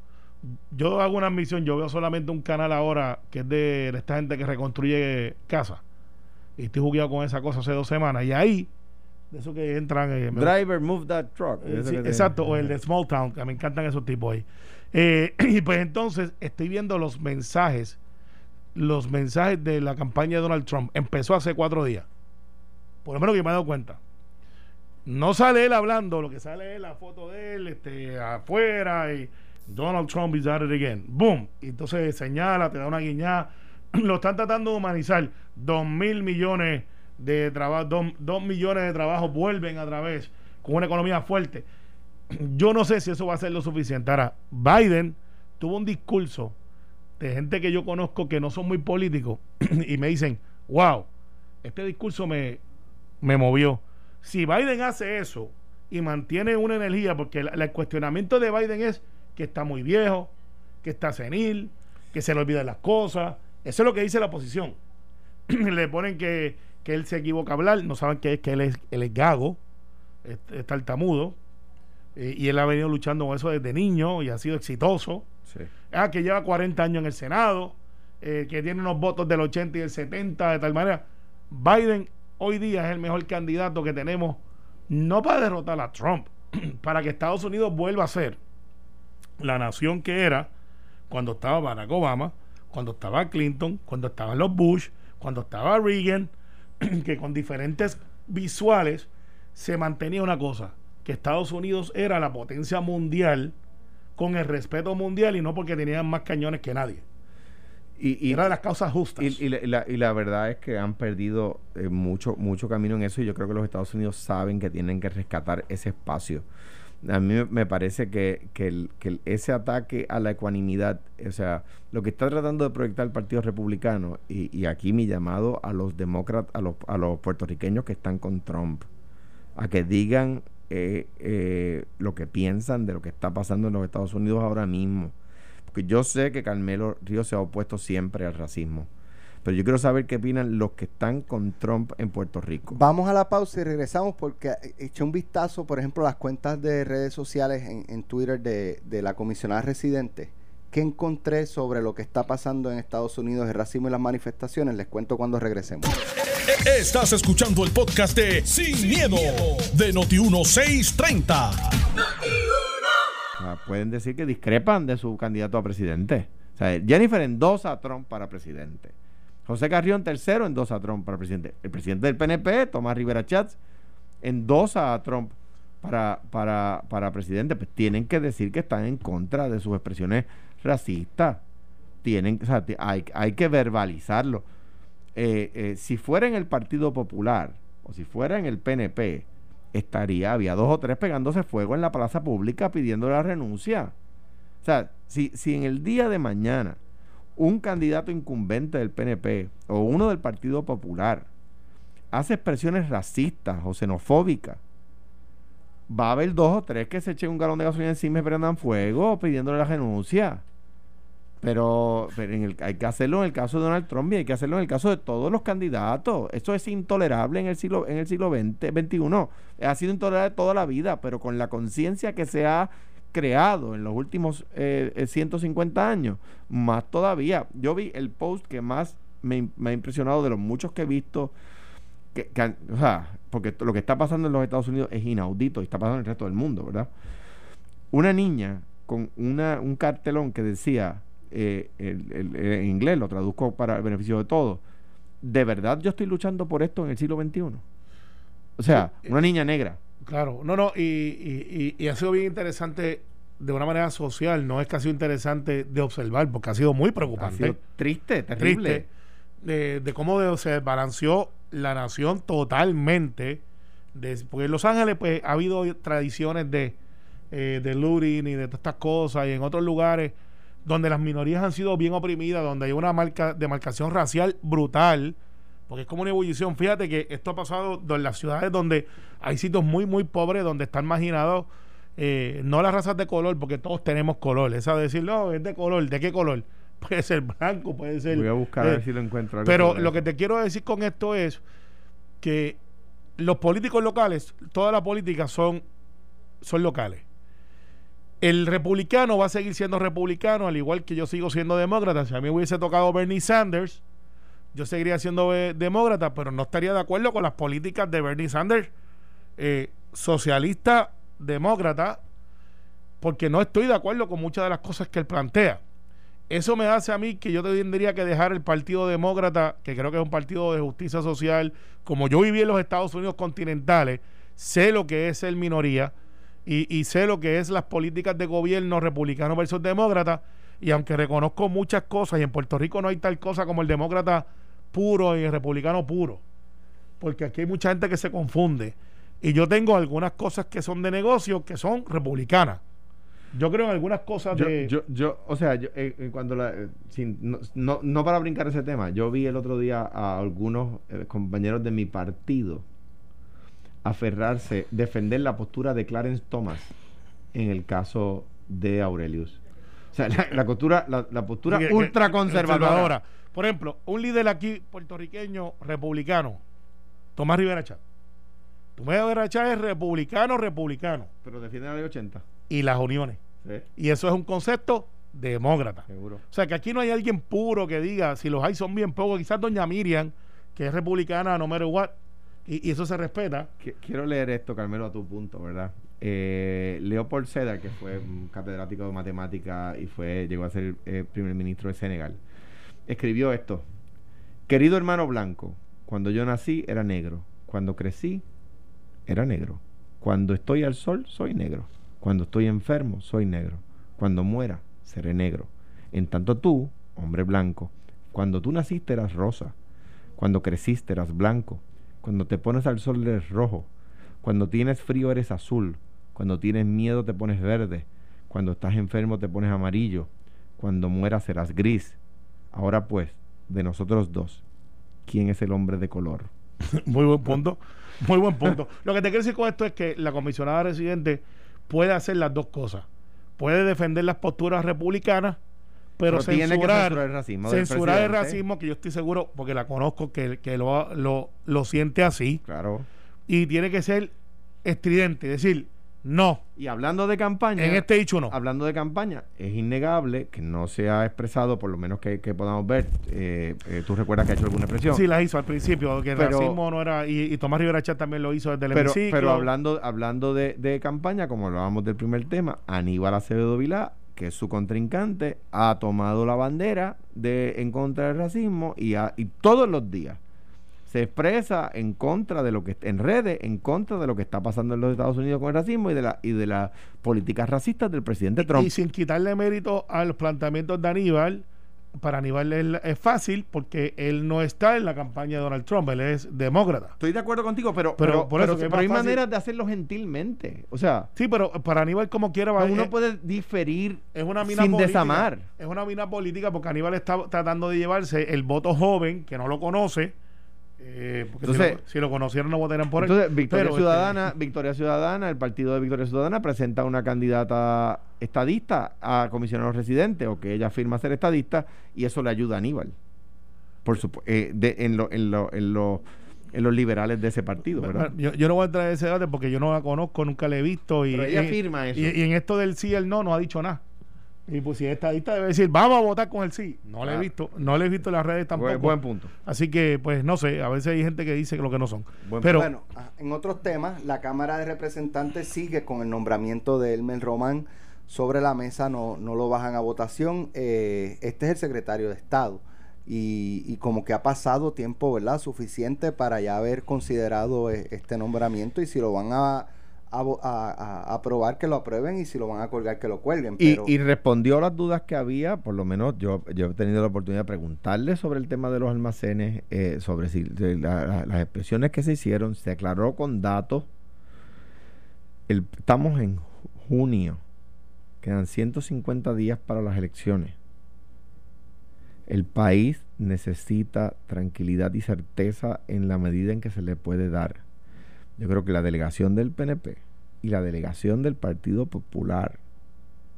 S4: Yo hago una admisión, yo veo solamente un canal ahora que es de, esta gente que reconstruye casas. Y estoy jugando con esa cosa hace dos semanas. Y ahí, de eso que entran. Eh,
S3: Driver, move that truck.
S4: Eh, exacto, o el de Small Town, que me encantan esos tipos ahí. Eh, y pues entonces estoy viendo los mensajes, los mensajes de la campaña de Donald Trump. Empezó hace cuatro días. Por lo menos que me he dado cuenta no sale él hablando, lo que sale es la foto de él este, afuera y Donald Trump is at it again. Boom. Y entonces señala, te da una guiñada. Lo están tratando de humanizar. Dos mil millones de trabajo, dos, millones de trabajos vuelven a través con una economía fuerte. Yo no sé si eso va a ser lo suficiente. Ahora, Biden tuvo un discurso de gente que yo conozco que no son muy políticos y me dicen, wow, este discurso me, me movió si Biden hace eso y mantiene una energía, porque el, cuestionamiento de Biden es que está muy viejo, que está senil, que se le olvidan las cosas. Eso es lo que dice la oposición. le ponen que, él se equivoca a hablar, no saben que es que él es, él es gago, está tartamudo, eh, y él ha venido luchando con eso desde niño y ha sido exitoso. Ah, que lleva 40 años en el Senado, eh, que tiene unos votos del 80 y del 70, de tal manera. Biden hoy día es el mejor candidato que tenemos, no para derrotar a Trump, para que Estados Unidos vuelva a ser la nación que era cuando estaba Barack Obama, cuando estaba Clinton, cuando estaban los Bush, cuando estaba Reagan, que con diferentes visuales se mantenía una cosa, que Estados Unidos era la potencia mundial con el respeto mundial y no porque tenían más cañones que nadie. Y, Era de las causas justas.
S3: Y, la, y, la, verdad es que han perdido eh, mucho, mucho camino en eso y yo creo que los Estados Unidos saben que tienen que rescatar ese espacio. A mí me parece que, que, ese ataque a la ecuanimidad, o sea, lo que está tratando de proyectar el Partido Republicano, y, aquí mi llamado a los demócratas, a los, a los puertorriqueños que están con Trump, a que digan eh, eh, lo que piensan de lo que está pasando en los Estados Unidos ahora mismo porque yo sé que Carmelo Ríos se ha opuesto siempre al racismo. Pero yo quiero saber qué opinan los que están con Trump en Puerto Rico.
S2: Vamos a la pausa y regresamos porque eché un vistazo, por ejemplo, a las cuentas de redes sociales en, Twitter de, de, la comisionada residente. ¿Qué encontré sobre lo que está pasando en Estados Unidos, el racismo y las manifestaciones? Les cuento cuando regresemos.
S1: Estás escuchando el podcast de Sin, miedo, de Noti1630.
S3: pueden decir que discrepan de su candidato a presidente. O sea, Jennifer endosa a Trump para presidente. José Carrión tercero endosa a Trump para presidente. El presidente del PNP, Tomás Rivera Chats, endosa a Trump para, para, para presidente. Pues tienen que decir que están en contra de sus expresiones racistas. Tienen, o sea, hay, hay que verbalizarlo. Eh, eh, si fuera en el Partido Popular o si fuera en el PNP, estaría, había dos o tres pegándose fuego en la plaza pública pidiendo la renuncia. O sea, si, si en el día de mañana un candidato incumbente del PNP o uno del Partido Popular hace expresiones racistas o xenofóbicas, va a haber dos o tres que se echen un galón de gasolina encima y prendan fuego pidiéndole la renuncia. Pero, hay que hacerlo en el caso de Donald Trump y hay que hacerlo en el caso de todos los candidatos. Eso es intolerable en el siglo, en el siglo XX, XXI. Ha sido intolerable toda la vida, pero con la conciencia que se ha creado en los últimos 150 eh, años, más todavía. Yo vi el post que más me, ha impresionado de los muchos que he visto. Que, o sea, porque lo que está pasando en los Estados Unidos es inaudito y está pasando en el resto del mundo, ¿verdad? Una niña con una, un cartelón que decía eh, el, en inglés, lo traduzco para el beneficio de todos. ¿De verdad yo estoy luchando por esto en el siglo XXI? O sea, una eh, niña negra.
S4: Claro, no, no, y, y, ha sido bien interesante de una manera social, no es que ha sido interesante de observar, porque ha sido muy preocupante.
S3: triste, terrible.
S4: de, cómo se balanceó la nación totalmente. De, porque en Los Ángeles, pues, ha habido tradiciones de, eh, de looting y de todas estas cosas, y en otros lugares donde las minorías han sido bien oprimidas, donde hay una marca, demarcación racial brutal, porque es como una ebullición. Fíjate que esto ha pasado en las ciudades donde hay sitios muy, muy pobres, donde están marginados eh, no las razas de color, porque todos tenemos color. Esa de decir, no, es de color, ¿de qué color? puede ser blanco, puede ser...
S3: Voy a buscar a
S4: eh,
S3: ver si lo encuentro.
S4: pero lo que te quiero decir con esto es que los políticos locales, toda la política son, son locales. El republicano va a seguir siendo republicano, al igual que yo sigo siendo demócrata. Si a mí hubiese tocado Bernie Sanders, yo seguiría siendo demócrata, pero no estaría de acuerdo con las políticas de Bernie Sanders, eh, socialista, demócrata, porque no estoy de acuerdo con muchas de las cosas que él plantea. Eso me hace a mí que yo tendría que dejar el Partido Demócrata, que creo que es un partido de justicia social. Como yo viví en los Estados Unidos continentales, sé lo que es ser minoría y, y sé lo que es las políticas de gobierno republicano versus demócrata. Y aunque reconozco muchas cosas, y en Puerto Rico no hay tal cosa como el demócrata puro y republicano puro, porque aquí hay mucha gente que se confunde. Y yo tengo algunas cosas que son de negocio que son republicanas. Yo creo en algunas cosas
S3: Yo,
S4: de.
S3: yo, yo, o sea, yo, eh, eh, cuando la, eh, sin- no, no, no para brincar ese tema, yo vi el otro día a algunos eh, compañeros de mi partido aferrarse, defender la postura de Clarence Thomas en el caso de Aurelius. O sea, la, la postura, la, la postura ultraconservadora.
S4: Por ejemplo, un líder aquí puertorriqueño republicano, Tomás Rivera Chá. Tomás Rivera Chá es republicano, republicano.
S3: Pero defiende la ley 80.
S4: Y las uniones.
S3: Sí,
S4: Y eso es un concepto demócrata.
S3: seguro.
S4: O sea que aquí no hay alguien puro que diga, si los hay son bien pocos, quizás doña Miriam, que es republicana, no matter what, y, y eso se respeta.
S3: Qui- Quiero leer esto, Carmelo, a tu punto, ¿verdad? Eh, Leopold Sedar, que fue un catedrático de matemática y fue llegó a ser eh, primer ministro de Senegal, escribió esto. Querido hermano blanco, cuando yo nací era negro, cuando crecí era negro, cuando estoy al sol soy negro, cuando estoy enfermo soy negro, cuando muera seré negro. En tanto tú, hombre blanco, cuando tú naciste eras rosa, cuando creciste eras blanco, cuando te pones al sol eres rojo, cuando tienes frío eres azul, cuando tienes miedo te pones verde, cuando estás enfermo te pones amarillo, cuando mueras serás gris. Ahora pues, de nosotros dos, ¿quién es el hombre de color?
S4: Muy buen punto. Muy buen punto. Lo que te quiero decir con esto es que la comisionada residente puede hacer las dos cosas. Puede defender las posturas republicanas, pero, censurar,
S3: el racismo
S4: censurar el racismo, que yo estoy seguro, porque la conozco, que, que lo, lo, lo siente así.
S3: Claro.
S4: Y tiene que ser estridente, decir, no,
S3: Y hablando de campaña,
S4: en este dicho no.
S3: hablando de campaña, es innegable que no se ha expresado, por lo menos que, que podamos ver, eh, eh, tú recuerdas que ha hecho alguna expresión.
S4: Sí, la hizo al principio, que el
S3: Pero-
S4: racismo no era. Y, y Tomás Rivera Chat también lo hizo desde el
S3: pero,
S4: hemiciclo.
S3: pero hablando, hablando de, de campaña, como hablábamos del primer tema, Aníbal Acevedo Vilá, que es su contrincante, ha tomado la bandera de en contra del racismo y, ha- y todos los días se expresa en contra de lo que en redes, en contra de lo que está pasando en los Estados Unidos con el racismo y de la y de las políticas racistas del presidente Trump.
S4: Y sin quitarle mérito a los planteamientos de Aníbal, para Aníbal es, es fácil porque él no está en la campaña de Donald Trump, él es demócrata.
S3: Estoy de acuerdo contigo, pero,
S4: Pero
S3: pero,
S4: por eso
S3: pero-
S4: que es
S3: pero hay
S4: fácil-
S3: maneras de hacerlo gentilmente. O sea,
S4: Sí, pero para Aníbal como quiera va
S3: uno
S4: es,
S3: puede diferir
S4: es una mina
S3: sin
S4: política.
S3: desamar.
S4: Es una mina política porque Aníbal está tratando de llevarse el voto joven que no lo conoce. Eh, porque si
S3: Entonces-
S4: lo, si lo conocieran no votarían por él.
S3: Entonces, Victoria
S4: Pero, este,
S3: Ciudadana, Victoria Ciudadana, el partido de Victoria Ciudadana presenta una candidata estadista a comisionado residente o que ella afirma ser estadista y eso le ayuda a Aníbal. Por supuesto, en, lo- en, lo- en, lo- en los liberales de ese partido, ¿verdad?
S4: Yo, yo no voy a entrar en ese debate porque yo no la conozco, nunca la he visto. Y,
S3: Pero ella
S4: y-
S3: eso.
S4: Y, y en esto del sí y el no, no ha dicho nada. Y pues si es estadista debe decir, vamos a votar con el sí. No le he
S3: Claro.
S4: visto, no le he visto en las redes tampoco.
S3: Buen, buen punto.
S4: Así que, pues no sé, a veces hay gente que dice que lo que no son.
S3: Buen
S4: Pero,
S2: bueno, ah, en otros temas, la Cámara de Representantes sigue con el nombramiento de Elmer Román sobre la mesa, no, no lo bajan a votación. Eh, este es el secretario de Estado. Y, y como que ha pasado tiempo, ¿verdad? Suficiente para ya haber considerado eh, este nombramiento y si lo van a, a a- a- aprobar, que lo aprueben y si lo van a colgar, que lo cuelguen.
S3: Y,
S2: Pero,
S3: y respondió a las dudas que había, por lo menos yo, yo he tenido la oportunidad de preguntarle sobre el tema de los almacenes, eh, sobre si de la- la- las expresiones que se hicieron, se aclaró con datos. El- estamos en junio, quedan 150 días para las elecciones. El país necesita tranquilidad y certeza en la medida en que se le puede dar. Yo creo que la delegación del PNP y la delegación del Partido Popular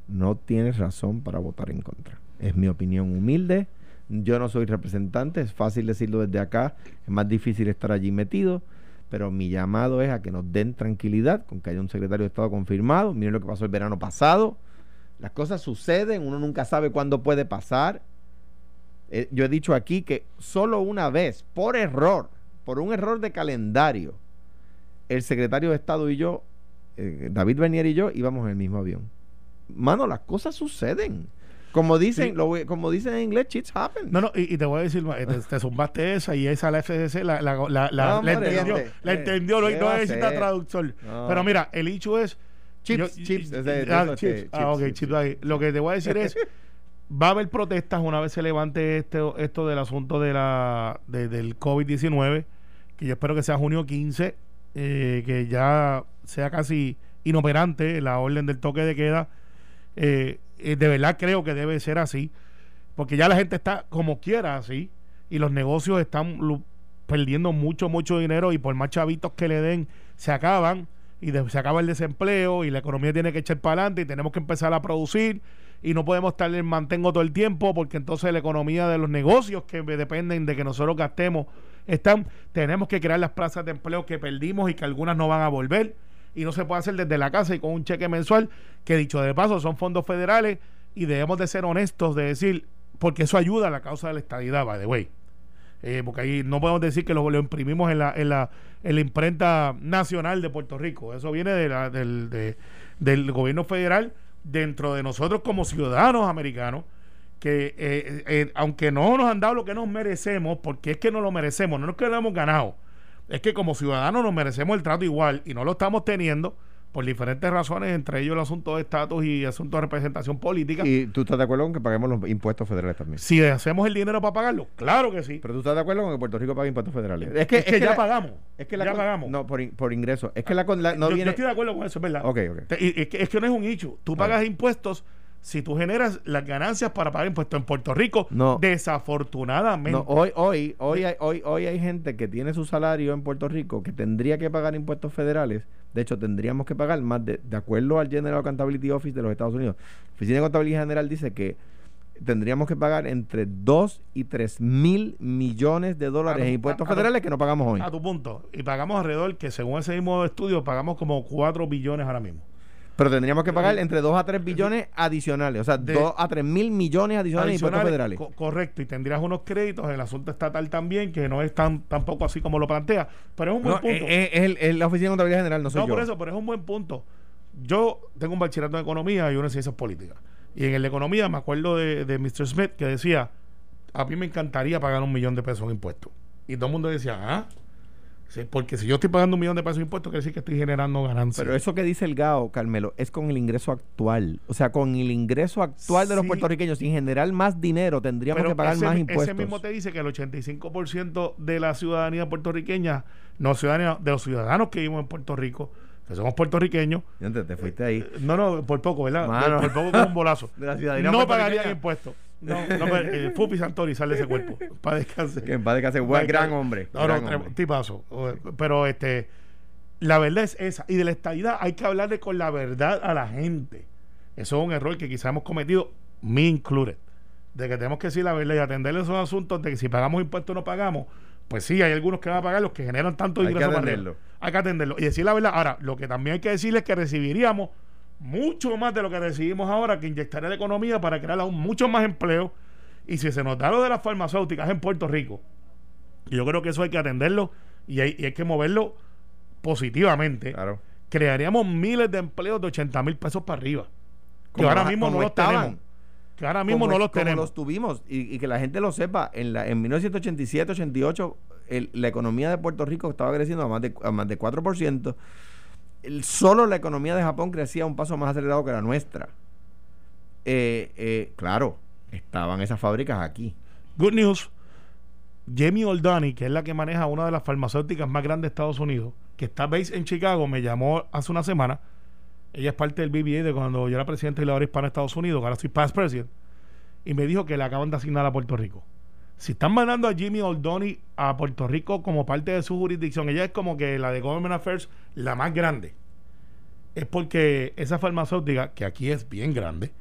S3: no tiene razón para votar en contra. Es mi opinión humilde. Yo no soy representante, es fácil decirlo desde acá, es más difícil estar allí metido, pero mi llamado es a que nos den tranquilidad con que haya un secretario de Estado confirmado. Miren lo que pasó el verano pasado. Las cosas suceden, uno nunca sabe cuándo puede pasar. Eh, yo he dicho aquí que solo una vez, por error, por un error de calendario, el secretario de Estado y yo, eh, David Bernier y yo, íbamos en el mismo avión. Mano, las cosas suceden. Como dicen, lo, como dicen en inglés, shit happen.
S4: No, no, y, te voy a decir, te, te, zumbaste esa y esa la FCC la, la, la, la, la entendió, la entendió, no, no necesita traductor. Pero mira, el hecho es...
S3: Chips, chips,
S4: ah, chips. ah, ok, chips. Lo que te voy a decir es, va a haber protestas una vez se levante este, esto del asunto de la de, del COVID-19, que yo espero que sea junio 15, eh, que ya sea casi inoperante la orden del toque de queda eh, eh, de verdad creo que debe ser así, porque ya la gente está como quiera así, y los negocios están perdiendo mucho, mucho dinero, y por más chavitos que le den, se acaban, y se acaba el desempleo, y la economía tiene que echar para adelante, y tenemos que empezar a producir, y no podemos estar en mantengo todo el tiempo, porque entonces la economía de los negocios que dependen de que nosotros gastemos, están, tenemos que crear las plazas de empleo que perdimos y que algunas no van a volver y no se puede hacer desde la casa y con un cheque mensual, que dicho de paso son fondos federales y debemos de ser honestos de decir, porque eso ayuda a la causa de la estadidad, by the way. Eh, porque ahí no podemos decir que lo, imprimimos en la, en, la, en la imprenta nacional de Puerto Rico. Eso viene de la, del, del gobierno federal dentro de nosotros como ciudadanos americanos que eh, eh, aunque no nos han dado lo que nos merecemos, porque es que no lo merecemos, no es que lo hemos ganado, es que como ciudadanos nos merecemos el trato igual y no lo estamos teniendo por diferentes razones, entre ellos el asunto de estatus y asunto de representación política.
S3: ¿Y tú estás de acuerdo con que paguemos los impuestos federales también?
S4: Si hacemos el dinero para pagarlo, claro que sí.
S3: Pero tú estás de acuerdo con que Puerto Rico pague impuestos federales.
S4: Es que, es que, ya pagamos. Es que
S3: la
S4: ya pagamos.
S3: No, por, por ingreso. Es que la, no
S4: yo,
S3: viene...
S4: estoy de acuerdo con eso, es verdad.
S3: Ok, ok.
S4: es, que, es que no es un hecho. Tú pagas impuestos si tú generas las ganancias para pagar impuestos en Puerto Rico,
S3: no,
S4: desafortunadamente.
S3: No, hoy, hoy, hoy, hay, hoy, hoy hay gente que tiene su salario en Puerto Rico que tendría que pagar impuestos federales. De hecho, tendríamos que pagar más de, de acuerdo al General Accountability Office de los Estados Unidos. La Oficina de Contabilidad General dice que tendríamos que pagar entre 2 y 3 mil millones de dólares en impuestos federales que no pagamos hoy.
S4: A tu punto. Y pagamos alrededor, que según ese mismo estudio, pagamos como 4 billones ahora mismo.
S3: Pero tendríamos que pagar entre 2 a 3 billones adicionales, o sea, 2 a 3 mil millones adicionales, de impuestos federales.
S4: correcto, y tendrías unos créditos en el asunto estatal también, que no es tan tampoco así como lo plantea, pero es un buen punto.
S3: Es, es, la Oficina de Contabilidad General, no soy
S4: yo.
S3: No,
S4: por eso, pero es un buen punto. Yo tengo un bachillerato en economía y una en ciencias políticas. Y en la economía me acuerdo de, de Mr. Smith que decía, a mí me encantaría pagar un millón de pesos en impuestos. Y todo el mundo decía, ah, porque si yo estoy pagando un millón de pesos de impuestos, quiere decir que estoy generando ganancias.
S3: Pero eso que dice el GAO, Carmelo, es con el ingreso actual. O sea, con el ingreso actual de los puertorriqueños, sin generar más dinero, tendríamos que pagar más impuestos. Ese
S4: mismo te dice que el 85% de la ciudadanía puertorriqueña, no ciudadanía, de los ciudadanos que vivimos en Puerto Rico, que somos puertorriqueños.
S3: Te, fuiste ahí.
S4: Eh, no, no, por poco, ¿verdad? Por, poco como un bolazo. no pagarían impuestos. No, no, eh, Fupi Santori sale ese cuerpo. Para descansar.
S3: Que para descansar. Buen gran hombre.
S4: No,
S3: no,
S4: tipazo. Pero este, la verdad es esa. Y de la estadidad hay que hablarle con la verdad a la gente. Eso es un error que quizás hemos cometido, me included. De que tenemos que decir la verdad y atender esos asuntos de que si pagamos impuestos o no pagamos. Pues sí, hay algunos que van a pagar los que generan tanto
S3: dinero. Hay que atenderlo.
S4: Hay que atenderlo. Y decir la verdad. Ahora, lo que también hay que decirles es que recibiríamos mucho más de lo que recibimos ahora, que inyectaría la economía para crear aún mucho más empleo. Y si se nos da lo de las farmacéuticas en Puerto Rico, yo creo que eso hay que atenderlo y hay, que moverlo positivamente. Crearíamos miles de empleos de 80 mil pesos para arriba. Que ahora mismo no los tenemos. Que ahora mismo no los tenemos.
S3: los tuvimos. Y, que la gente lo sepa, en, la, en 1987, 88, la economía de Puerto Rico estaba creciendo a más de, a más de 4% solo la economía de Japón crecía un paso más acelerado que la nuestra. Eh, eh, claro, estaban esas fábricas aquí.
S4: Good news. Jamie Oldani, que es la que maneja una de las farmacéuticas más grandes de Estados Unidos, que está based en Chicago, me llamó hace una semana. Ella es parte del BBA de cuando yo era presidente de la hora hispana de Estados Unidos, ahora soy past president, y me dijo que le acaban de asignar a Puerto Rico. Si están mandando a Jimmy Oldoni a Puerto Rico como parte de su jurisdicción, ella es como que la de Government Affairs, la más grande. Es porque esa farmacéutica, que aquí es bien grande,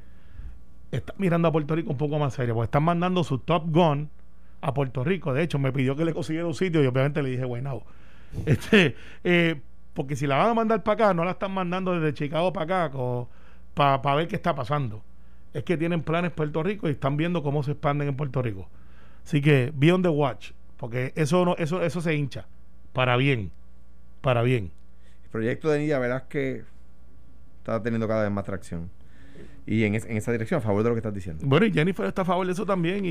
S4: está mirando a Puerto Rico un poco más serio, porque están mandando su Top Gun a Puerto Rico. De hecho, me pidió que le consiguiera un sitio y obviamente le dije, bueno, este, eh, porque si la van a mandar para acá, no la están mandando desde Chicago para acá para ver qué está pasando. Es que tienen planes Puerto Rico y están viendo cómo se expanden en Puerto Rico. Así que be on the watch, porque eso no, eso, eso se hincha para bien, para bien.
S3: El proyecto de Nidia que está teniendo cada vez más tracción. Y en, esa dirección, a favor de lo que estás diciendo.
S4: Bueno, y Jennifer está a favor de eso también, y,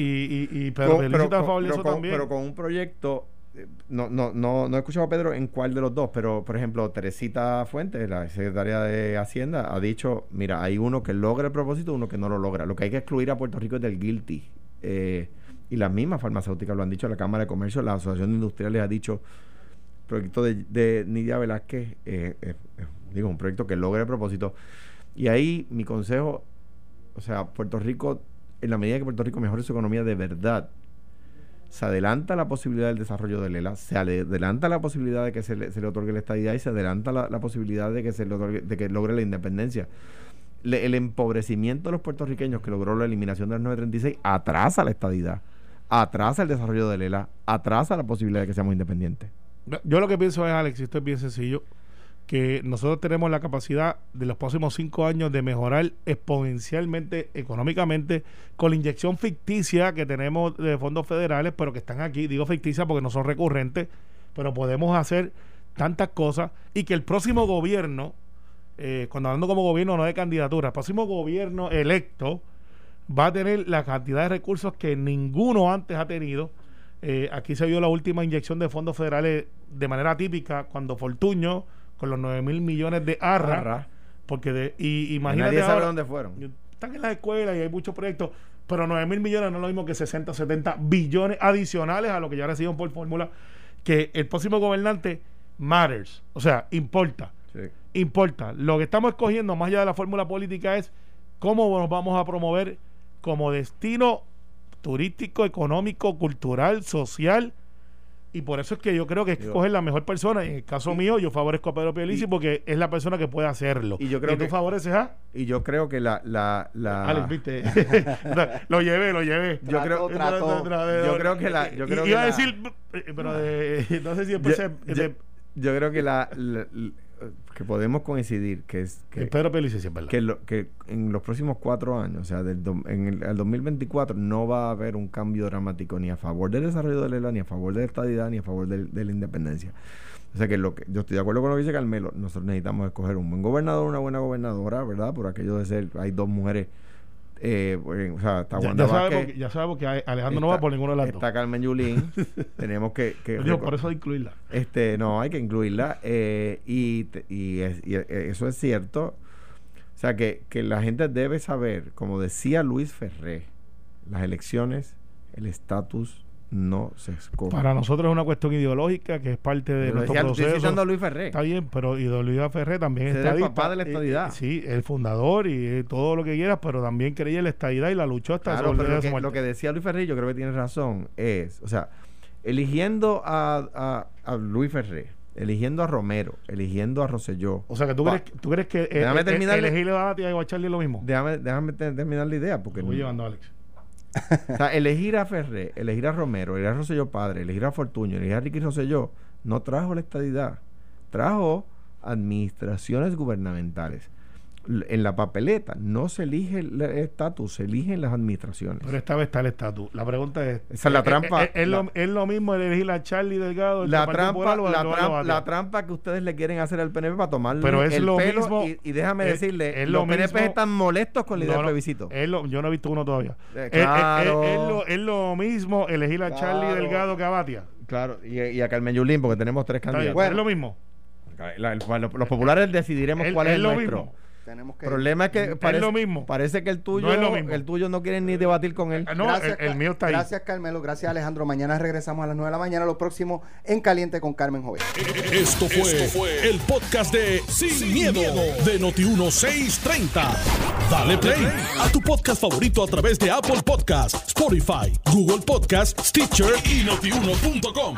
S4: y, Pedro pero, está a favor de eso también.
S3: Pero con un proyecto eh, no, no, no, no he escuchado a Pedro en cuál de los dos, pero por ejemplo, Teresita Fuentes, la secretaria de Hacienda, ha dicho: mira, hay uno que logra el propósito, uno que no lo logra. Lo que hay que excluir a Puerto Rico es del guilty. Eh, y las mismas farmacéuticas lo han dicho, la Cámara de Comercio, la Asociación de Industriales ha dicho: proyecto de, Nidia Velázquez, eh, digo, un proyecto que logra el propósito. Y ahí mi consejo, o sea, Puerto Rico, en la medida que Puerto Rico mejore su economía de verdad, se adelanta la posibilidad del desarrollo de Lela, se adelanta la posibilidad de que se le, otorgue la estadía y se adelanta la, posibilidad de que se le otorgue, de que logre la independencia. el empobrecimiento de los puertorriqueños que logró la eliminación del 936 atrasa la estadidad, atrasa el desarrollo de Lela, atrasa la posibilidad de que seamos independientes.
S4: Yo lo que pienso es, Alex, esto es bien sencillo, que nosotros tenemos la capacidad de los próximos cinco años de mejorar exponencialmente económicamente con la inyección ficticia que tenemos de fondos federales, pero que están aquí, digo ficticia porque no son recurrentes, pero podemos hacer tantas cosas y que el próximo gobierno, eh, cuando hablando como gobierno no de candidatura, el próximo gobierno electo va a tener la cantidad de recursos que ninguno antes ha tenido. Eh, aquí se vio la última inyección de fondos federales de manera típica cuando Fortuño con los 9 mil millones de arra. Porque de, y imagínate.
S3: Nadie sabe dónde fueron.
S4: Están en la escuela y hay muchos proyectos, pero 9 mil millones no es lo mismo que 60 70 billones adicionales a lo que ya reciben por fórmula. Que el próximo gobernante matters. O sea, importa. Importa. Lo que estamos escogiendo, más allá de la fórmula política, es cómo nos vamos a promover como destino turístico, económico, cultural, social y por eso es que yo creo que es que coger la mejor persona. En el caso mío, yo favorezco a Pedro Pielici porque es la persona que puede hacerlo.
S3: Y yo creo que
S4: tú favoreces a.
S3: Y yo creo que la. la, la...
S4: viste. lo llevé, lo llevé.
S3: Yo creo, yo creo que la. Yo creo
S4: Iba a decir. Pero de, no sé si después
S3: yo,
S4: se,
S3: yo, creo que la que podemos coincidir que es que,
S4: Pedro
S3: que, que en los próximos cuatro años, o sea, del en el, 2024 no va a haber un cambio dramático ni a favor del desarrollo de la ni a favor de la estadidad, ni a favor de, la independencia. O sea que lo que yo estoy de acuerdo con lo que dice Carmelo, nosotros necesitamos escoger un buen gobernador, una buena gobernadora, ¿verdad? Por aquello de ser, hay dos mujeres eh, o sea, está
S4: ya, ya, sabemos que, ya, sabemos que, Alejandro no va por ninguno de las
S3: Está Carmen Yulín. tenemos que. que
S4: por eso hay que incluirla.
S3: Este, no, hay que incluirla. Eh, y, y, eh, eso es cierto. O sea, que, que la gente debe saber, como decía Luis Ferré, las elecciones, el estatus no se escoge.
S4: Para nosotros es una cuestión ideológica que es parte de nuestro proceso.
S3: a Luis Ferré.
S4: Está bien, pero y Luis Ferré también
S3: es el papá de la estadidad.
S4: sí, el fundador y todo lo que quieras, pero también creía en la estadidad y la luchó hasta
S3: claro, pero lo, que, lo que decía Luis Ferré, yo creo que tiene razón, es, o sea, eligiendo a, a, Luis Ferré, eligiendo a Romero, eligiendo a Rosselló.
S4: O sea, que tú, crees, tú crees que
S3: déjame eh, eh, terminar,
S4: elegirle a Batia y a Charlie lo mismo.
S3: Déjame, déjame terminar la idea. porque
S4: Voy llevando Alex
S3: o sea, elegir a Ferré, elegir a Romero, elegir a Rosselló Padre, elegir a Fortuño, elegir a Ricky Rosselló, no trajo la estadidad, trajo administraciones gubernamentales en la papeleta no se elige el estatus, se eligen las administraciones.
S4: Pero esta vez está el estatus. La pregunta es:
S3: Esa es la trampa.
S4: ¿Es, lo, mismo elegir a Charlie Delgado?
S3: La trampa, la, trampa, que ustedes le quieren hacer al PNP para tomarle Pero es el lo pelo. Mismo, y, déjame decirle: los PNP están molestos con la idea del plebiscito.
S4: yo no he visto uno todavía.
S3: Eh, claro.
S4: Es, lo, mismo elegir a Charlie Delgado que a Batia.
S3: Claro, y, a Carmen Yulín, porque tenemos tres candidatos.
S4: es lo mismo.
S3: los, populares decidiremos cuál es, el nuestro. Mismo. Tenemos que. El problema es que parece,
S4: lo mismo.
S3: parece que el tuyo, no el tuyo no quieren ni debatir con él.
S4: No, gracias, el, mío está ahí.
S2: Gracias, Carmelo. Gracias, Alejandro. Mañana regresamos a las 9 de la mañana. Lo próximo en Caliente con Carmen Joven.
S1: Esto fue, el podcast de Sin, miedo, de Noti1630. Dale play a tu podcast favorito a través de Apple Podcasts, Spotify, Google Podcasts, Stitcher y Notiuno.com.